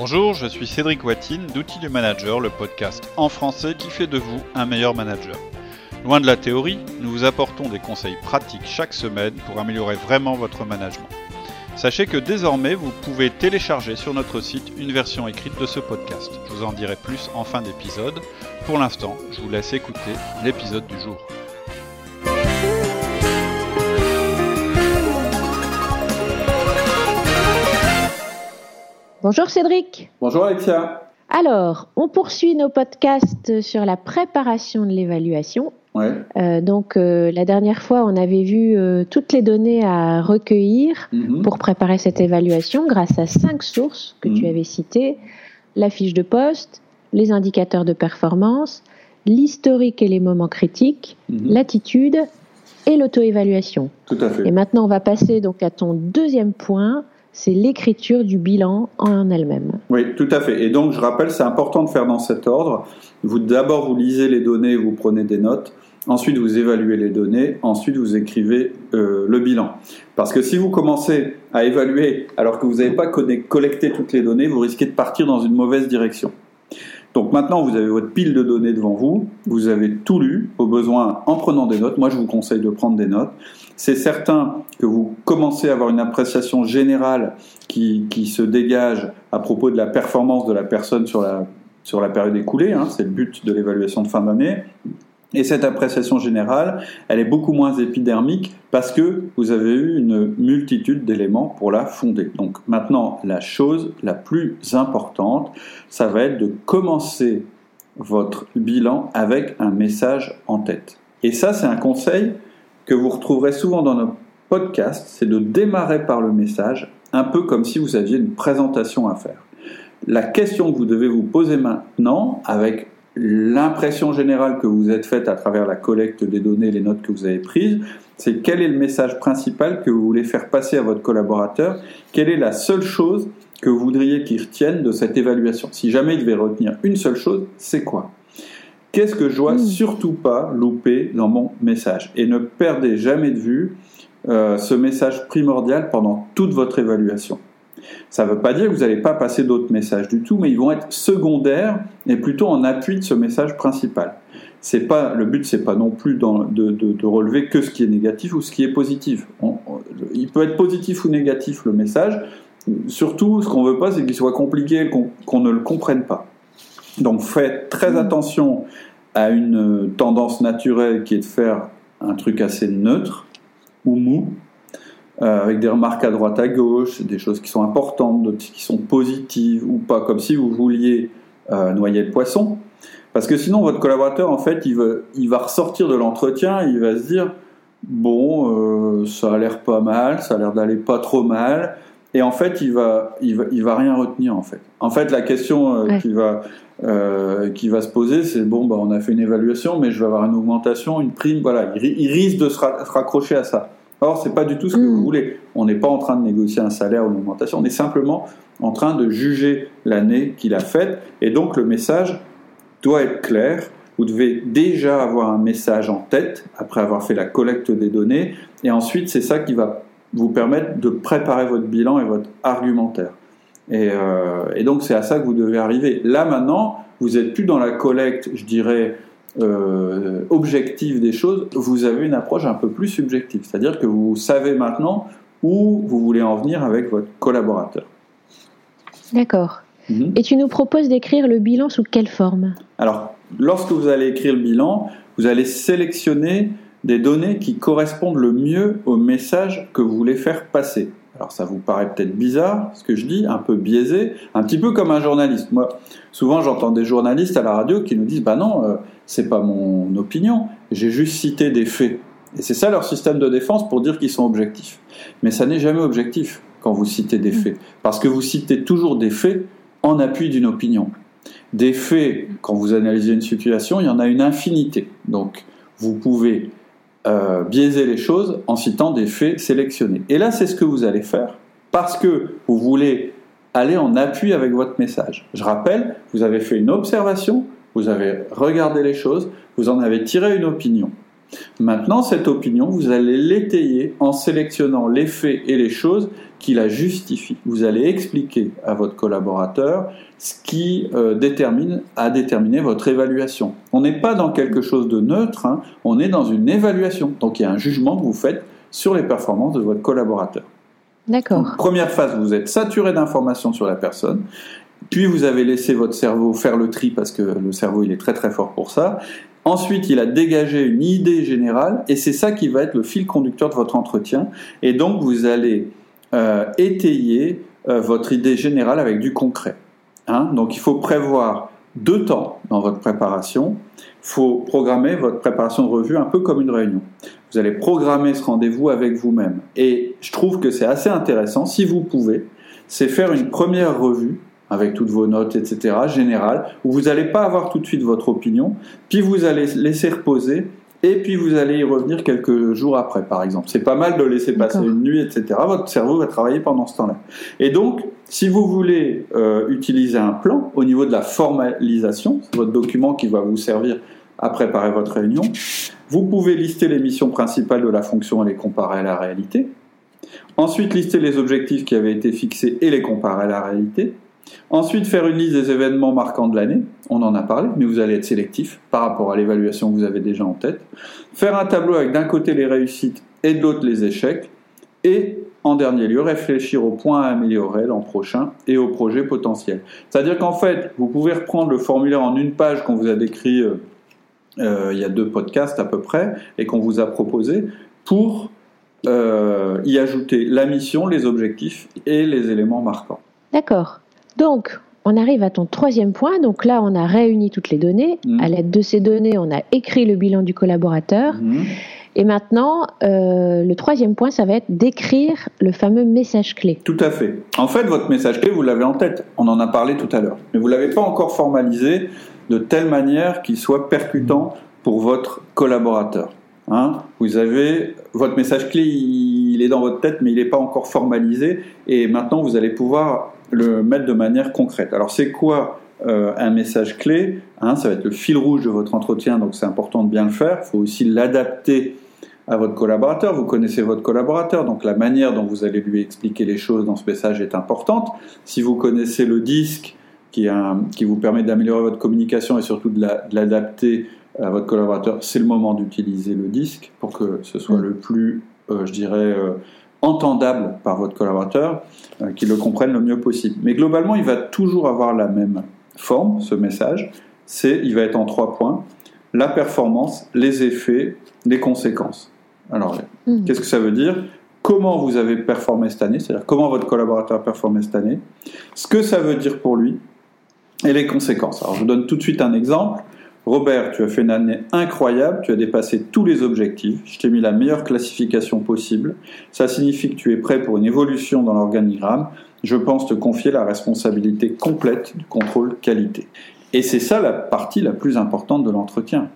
Bonjour, je suis Cédric Watine d'Outils du Manager, le podcast en français qui fait de vous un meilleur manager. Loin de la théorie, nous vous apportons des conseils pratiques chaque semaine pour améliorer vraiment votre management. Sachez que désormais, vous pouvez télécharger sur notre site une version écrite de ce podcast. Je vous en dirai plus en fin d'épisode. Pour l'instant, je vous laisse écouter l'épisode du jour. Bonjour Cédric. Bonjour Alexia. Alors, on poursuit nos podcasts sur la préparation de l'évaluation. Ouais. Euh, donc, euh, la dernière fois, on avait vu euh, toutes les données à recueillir Mhm. pour préparer cette évaluation grâce à cinq sources que tu Mhm. avais citées la fiche de poste, les indicateurs de performance, l'historique et les moments critiques, Mhm. l'attitude et l'auto-évaluation. Tout à fait. Et maintenant, on va passer donc à ton deuxième point, c'est l'écriture du bilan en elle-même. Oui, tout à fait. Et donc, je rappelle, c'est important de faire dans cet ordre. Vous d'abord vous lisez les données, vous prenez des notes. Ensuite, vous évaluez les données. Ensuite, vous écrivez euh, le bilan. Parce que si vous commencez à évaluer alors que vous n'avez pas collecté toutes les données, vous risquez de partir dans une mauvaise direction. Donc maintenant, vous avez votre pile de données devant vous. Vous avez tout lu, au besoin, en prenant des notes. Moi, je vous conseille de prendre des notes. C'est certain que vous commencez à avoir une appréciation générale qui, qui se dégage à propos de la performance de la personne sur la, sur la période écoulée. hein. c'est le but de l'évaluation de fin d'année. Et cette appréciation générale, elle est beaucoup moins épidermique parce que vous avez eu une multitude d'éléments pour la fonder. Donc maintenant, la chose la plus importante, ça va être de commencer votre bilan avec un message en tête. Et ça, c'est un conseil que vous retrouverez souvent dans nos podcasts, c'est de démarrer par le message, un peu comme si vous aviez une présentation à faire. La question que vous devez vous poser maintenant, avec l'impression générale que vous êtes faite à travers la collecte des données, les notes que vous avez prises, c'est quel est le message principal que vous voulez faire passer à votre collaborateur, quelle est la seule chose que vous voudriez qu'il retienne de cette évaluation? Si jamais il devait retenir une seule chose, c'est quoi? Qu'est-ce que je dois Mm. surtout pas louper dans mon message? Et ne perdez jamais de vue euh, ce message primordial pendant toute votre évaluation. Ça ne veut pas dire que vous n'allez pas passer d'autres messages du tout, mais ils vont être secondaires et plutôt en appui de ce message principal. C'est pas le but, c'est pas non plus dans- de, de- de relever que ce qui est négatif ou ce qui est positif. On- on- il peut être positif ou négatif le message. Surtout, ce qu'on veut pas, c'est qu'il soit compliqué, qu'on qu'on ne le comprenne pas. Donc, faites très attention à une tendance naturelle qui est de faire un truc assez neutre ou mou, euh, avec des remarques à droite à gauche, des choses qui sont importantes, d'autres qui sont positives ou pas, comme si vous vouliez euh, noyer le poisson. Parce que sinon, votre collaborateur, en fait, il va, il va ressortir de l'entretien, il va se dire bon, euh, ça a l'air pas mal, ça a l'air d'aller pas trop mal, et en fait, il va, il va, il va rien retenir en fait. En fait, la question euh, Ouais. qui va, euh, qui va se poser, c'est bon, bah, on a fait une évaluation, mais je vais avoir une augmentation, une prime, voilà, il, ri- il risque de se, ra- se raccrocher à ça. Or, c'est pas du tout ce que vous voulez. On n'est pas en train de négocier un salaire ou une augmentation, on est simplement en train de juger l'année qu'il a faite, et donc le message doit être clair. Vous devez déjà avoir un message en tête après avoir fait la collecte des données, et ensuite c'est ça qui va vous permettre de préparer votre bilan et votre argumentaire. Et, euh, et donc c'est à ça que vous devez arriver. Là maintenant, vous n'êtes plus dans la collecte, je dirais, euh, objective des choses, vous avez une approche un peu plus subjective. C'est-à-dire que vous savez maintenant où vous voulez en venir avec votre collaborateur. D'accord. Mhm. Et tu nous proposes d'écrire le bilan sous quelle forme? Alors, lorsque vous allez écrire le bilan, vous allez sélectionner des données qui correspondent le mieux au message que vous voulez faire passer. Alors ça vous paraît peut-être bizarre ce que je dis, un peu biaisé, un petit peu comme un journaliste. Moi, souvent j'entends des journalistes à la radio qui nous disent "Bah non, euh, c'est pas mon opinion, j'ai juste cité des faits." Et c'est ça leur système de défense pour dire qu'ils sont objectifs. Mais ça n'est jamais objectif quand vous citez des faits, parce que vous citez toujours des faits en appui d'une opinion. Des faits, quand vous analysez une situation, il y en a une infinité. Donc, vous pouvez euh, biaiser les choses en citant des faits sélectionnés. Et là, c'est ce que vous allez faire parce que vous voulez aller en appui avec votre message. Je rappelle, vous avez fait une observation, vous avez regardé les choses, vous en avez tiré une opinion. Maintenant, cette opinion, vous allez l'étayer en sélectionnant les faits et les choses qui la justifient. Vous allez expliquer à votre collaborateur ce qui euh, détermine, a déterminé votre évaluation. On n'est pas dans quelque chose de neutre, hein, on est dans une évaluation. Donc il y a un jugement que vous faites sur les performances de votre collaborateur. D'accord. Première phase, vous êtes saturé d'informations sur la personne. Puis vous avez laissé votre cerveau faire le tri parce que le cerveau il est très très fort pour ça. Ensuite, il a dégagé une idée générale et c'est ça qui va être le fil conducteur de votre entretien. Et donc, vous allez euh, étayer euh, votre idée générale avec du concret. Hein. donc, il faut prévoir deux temps dans votre préparation. Il faut programmer votre préparation de revue un peu comme une réunion. Vous allez programmer ce rendez-vous avec vous-même. Et je trouve que c'est assez intéressant, si vous pouvez, c'est faire une première revue avec toutes vos notes, etc., générales, où vous n'allez pas avoir tout de suite votre opinion, puis vous allez laisser reposer, et puis vous allez y revenir quelques jours après, par exemple. C'est pas mal de laisser passer une nuit, etc. Votre cerveau va travailler pendant ce temps-là. Et donc, si vous voulez euh, utiliser un plan au niveau de la formalisation, votre document qui va vous servir à préparer votre réunion, vous pouvez lister les missions principales de la fonction et les comparer à la réalité. Ensuite, lister les objectifs qui avaient été fixés et les comparer à la réalité. Ensuite, faire une liste des événements marquants de l'année, on en a parlé, mais vous allez être sélectif par rapport à l'évaluation que vous avez déjà en tête. Faire un tableau avec d'un côté les réussites et de l'autre les échecs. Et en dernier lieu, réfléchir aux points à améliorer l'an prochain et aux projets potentiels. C'est-à-dire qu'en fait, vous pouvez reprendre le formulaire en une page qu'on vous a décrit euh, euh, il y a deux podcasts à peu près et qu'on vous a proposé pour euh, y ajouter la mission, les objectifs et les éléments marquants. D'accord. Donc, on arrive à ton troisième point. Donc là, on a réuni toutes les données. Mhm. À l'aide de ces données, on a écrit le bilan du collaborateur. Mhm. Et maintenant, euh, le troisième point, ça va être d'écrire le fameux message clé. Tout à fait. En fait, votre message clé, vous l'avez en tête. On en a parlé tout à l'heure. Mais vous ne l'avez pas encore formalisé de telle manière qu'il soit percutant pour votre collaborateur. Hein? Vous avez votre message clé, il est dans votre tête, mais il n'est pas encore formalisé. Et maintenant, vous allez pouvoir le mettre de manière concrète. Alors c'est quoi euh, un message clé? Hein, Ça va être le fil rouge de votre entretien, donc c'est important de bien le faire. Il faut aussi l'adapter à votre collaborateur. Vous connaissez votre collaborateur, donc la manière dont vous allez lui expliquer les choses dans ce message est importante. Si vous connaissez le disque qui, qui vous permet d'améliorer votre communication et surtout de l'adapter à votre collaborateur, c'est le moment d'utiliser le disque pour que ce soit mm. le plus, euh, je dirais, euh, entendable par votre collaborateur, euh, qu'il le comprenne le mieux possible. Mais globalement, il va toujours avoir la même forme, ce message. C'est, il va être en trois points la performance, les effets, les conséquences. Alors, hmm. qu'est-ce que ça veut dire? Comment vous avez performé cette année, c'est-à-dire comment votre collaborateur a performé cette année, ce que ça veut dire pour lui et les conséquences. Alors, je vous donne tout de suite un exemple. Robert, tu as fait une année incroyable, tu as dépassé tous les objectifs, je t'ai mis la meilleure classification possible, ça signifie que tu es prêt pour une évolution dans l'organigramme, je pense te confier la responsabilité complète du contrôle qualité. Et c'est ça la partie la plus importante de l'entretien.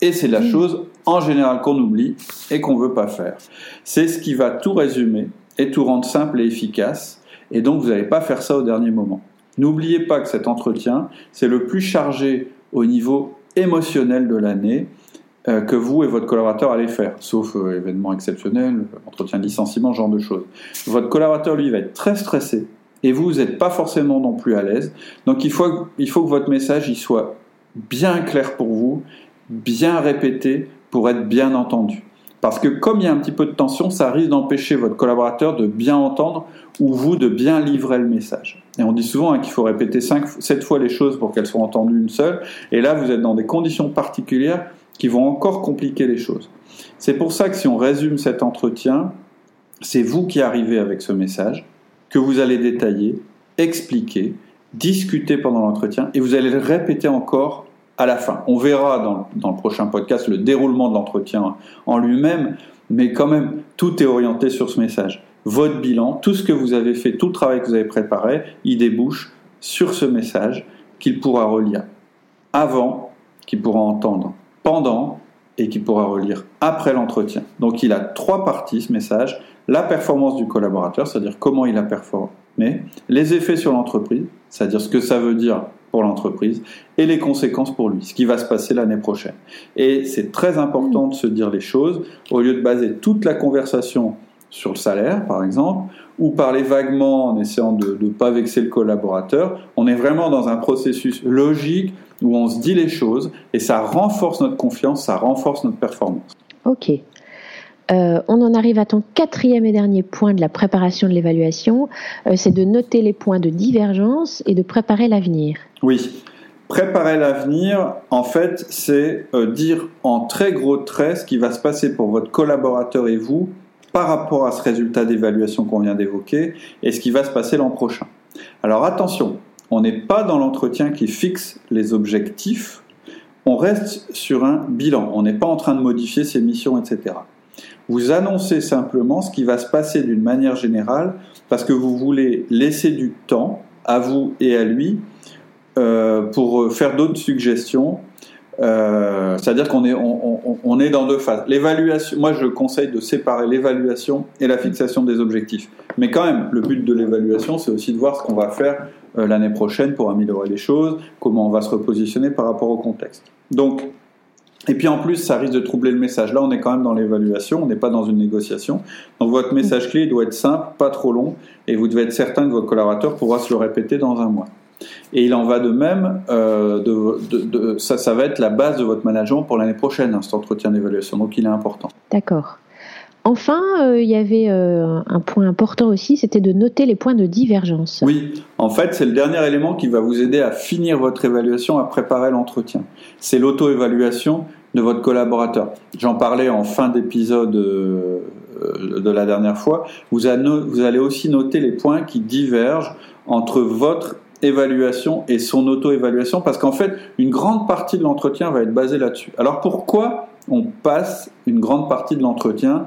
Et c'est la chose en général qu'on oublie et qu'on ne veut pas faire. C'est ce qui va tout résumer et tout rendre simple et efficace, et donc vous n'allez pas faire ça au dernier moment. N'oubliez pas que cet entretien, c'est le plus chargé au niveau émotionnel de l'année euh, que vous et votre collaborateur allez faire, sauf euh, événement exceptionnel, entretien de licenciement, ce genre de choses. Votre collaborateur, lui, va être très stressé et vous, n'êtes pas forcément non plus à l'aise. Donc il faut, que votre message soit bien clair pour vous, bien répété pour être bien entendu. Parce que comme il y a un petit peu de tension, ça risque d'empêcher votre collaborateur de bien entendre ou vous de bien livrer le message. Et on dit souvent hein, qu'il faut répéter 5, 7 fois les choses pour qu'elles soient entendues une seule. Et là, vous êtes dans des conditions particulières qui vont encore compliquer les choses. C'est pour ça que si on résume cet entretien, c'est vous qui arrivez avec ce message, que vous allez détailler, expliquer, discuter pendant l'entretien, et vous allez le répéter encore à la fin. On verra dans, le prochain podcast le déroulement de l'entretien en lui-même, mais quand même, tout est orienté sur ce message votre bilan, tout ce que vous avez fait, tout le travail que vous avez préparé, il débouche sur ce message qu'il pourra relire avant, qu'il pourra entendre pendant et qu'il pourra relire après l'entretien. Donc il a trois parties ce message. La performance du collaborateur, c'est-à-dire comment il a performé, les effets sur l'entreprise, c'est-à-dire ce que ça veut dire pour l'entreprise et les conséquences pour lui, ce qui va se passer l'année prochaine. Et c'est très important de se dire les choses au lieu de baser toute la conversation sur le salaire, par exemple, ou parler vaguement en essayant de ne pas vexer le collaborateur. On est vraiment dans un processus logique où on se dit les choses et ça renforce notre confiance, ça renforce notre performance. Ok. Euh, on en arrive à ton quatrième et dernier point de la préparation de l'évaluation, euh, c'est de noter les points de divergence et de préparer l'avenir. Oui, préparer l'avenir, en fait, c'est euh, dire en très gros traits ce qui va se passer pour votre collaborateur et vous par rapport à ce résultat d'évaluation qu'on vient d'évoquer et ce qui va se passer l'an prochain. Alors attention, on n'est pas dans l'entretien qui fixe les objectifs, on reste sur un bilan, on n'est pas en train de modifier ses missions, etc. Vous annoncez simplement ce qui va se passer d'une manière générale parce que vous voulez laisser du temps à vous et à lui euh, pour faire d'autres suggestions. Euh, c'est-à-dire qu'on est, on, est dans deux phases. L'évaluation, moi je conseille de séparer l'évaluation et la fixation des objectifs. Mais quand même, le but de l'évaluation, c'est aussi de voir ce qu'on va faire euh, l'année prochaine pour améliorer les choses, comment on va se repositionner par rapport au contexte. Donc, et puis en plus, ça risque de troubler le message. Là, on est quand même dans l'évaluation, on n'est pas dans une négociation. Donc votre message clé doit être simple, pas trop long, et vous devez être certain que votre collaborateur pourra se le répéter dans un mois. Et il en va de même, euh, ça, ça va être la base de votre management pour l'année prochaine, hein, cet entretien d'évaluation. Donc il est important. D'accord. Enfin, euh, il y avait euh, un point important aussi, c'était de noter les points de divergence. Oui, en fait, c'est le dernier élément qui va vous aider à finir votre évaluation, à préparer l'entretien. C'est l'auto-évaluation de votre collaborateur. J'en parlais en fin d'épisode euh, de la dernière fois. Vous, allez aussi noter les points qui divergent entre votre évaluation et son auto-évaluation, parce qu'en fait, une grande partie de l'entretien va être basée là-dessus. Alors pourquoi on passe une grande partie de l'entretien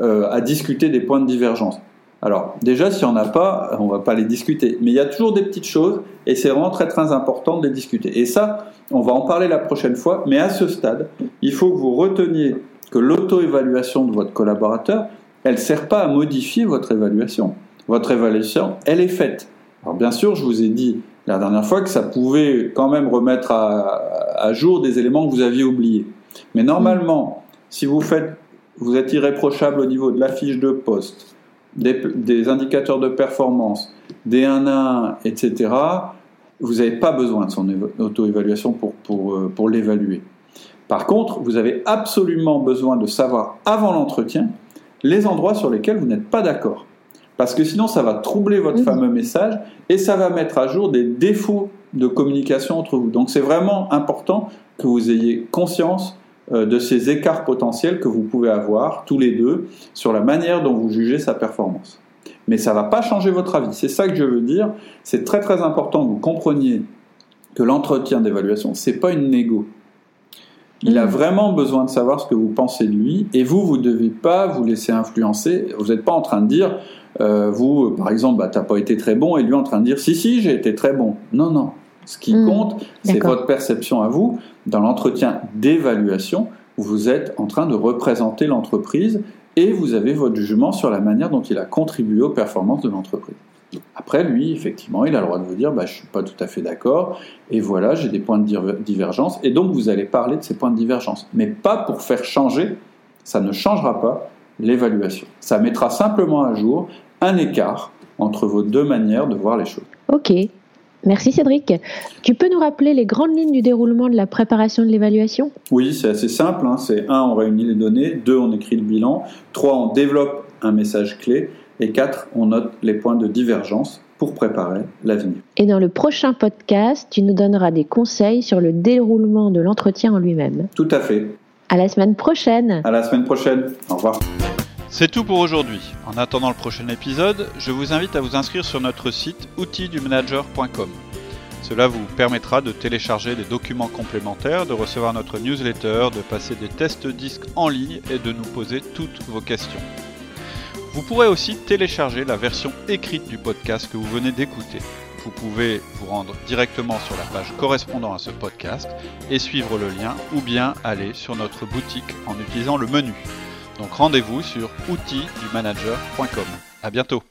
euh, à discuter des points de divergence. Alors, déjà, s'il n'y en a pas, on ne va pas les discuter. Mais il y a toujours des petites choses, et c'est vraiment très très important de les discuter. Et ça, on va en parler la prochaine fois, mais à ce stade, il faut que vous reteniez que l'auto-évaluation de votre collaborateur, elle ne sert pas à modifier votre évaluation. Votre évaluation, elle est faite. Alors bien sûr, je vous ai dit la dernière fois que ça pouvait quand même remettre à, à jour des éléments que vous aviez oubliés. Mais normalement, si vous faites vous êtes irréprochable au niveau de la fiche de poste, des, indicateurs de performance, des 1 à 1, etc., vous n'avez pas besoin de son auto-évaluation pour, pour, euh, pour l'évaluer. Par contre, vous avez absolument besoin de savoir avant l'entretien les endroits sur lesquels vous n'êtes pas d'accord. Parce que sinon, ça va troubler votre fameux message et ça va mettre à jour des défauts de communication entre vous. Donc c'est vraiment important que vous ayez conscience de ces écarts potentiels que vous pouvez avoir tous les deux sur la manière dont vous jugez sa performance. Mais ça ne va pas changer votre avis. C'est ça que je veux dire. C'est très très important que vous compreniez que l'entretien d'évaluation, ce n'est pas une négo. Il a mmh. vraiment besoin de savoir ce que vous pensez de lui, et vous, vous ne devez pas vous laisser influencer. Vous n'êtes pas en train de dire, euh, vous, par exemple, bah, tu n'as pas été très bon, et lui en train de dire, si, si, j'ai été très bon. Non, non. Ce qui hmm. compte, c'est votre perception à vous. Dans l'entretien d'évaluation, vous êtes en train de représenter l'entreprise et vous avez votre jugement sur la manière dont il a contribué aux performances de l'entreprise. Après, lui, effectivement, il a le droit de vous dire bah, Je ne suis pas tout à fait d'accord, et voilà, j'ai des points de divergence, et donc vous allez parler de ces points de divergence. Mais pas pour faire changer, ça ne changera pas l'évaluation. Ça mettra simplement à jour un écart entre vos deux manières de voir les choses. Ok, Merci Cédric. Tu peux nous rappeler les grandes lignes du déroulement de la préparation de l'évaluation? Oui, c'est assez simple. Hein. C'est 1, on réunit les données, 2, on écrit le bilan, 3, on développe un message clé, et 4, on note les points de divergence pour préparer l'avenir. Et dans le prochain podcast, tu nous donneras des conseils sur le déroulement de l'entretien en lui-même. Tout à fait. À la semaine prochaine. À la semaine prochaine. Au revoir. C'est tout pour aujourd'hui. En attendant le prochain épisode, je vous invite à vous inscrire sur notre site outildumanager.com. Cela vous permettra de télécharger des documents complémentaires, de recevoir notre newsletter, de passer des tests disques en ligne et de nous poser toutes vos questions. Vous pourrez aussi télécharger la version écrite du podcast que vous venez d'écouter. Vous pouvez vous rendre directement sur la page correspondant à ce podcast et suivre le lien ou bien aller sur notre boutique en utilisant le menu. Donc rendez-vous sur outildumanager.com. À bientôt.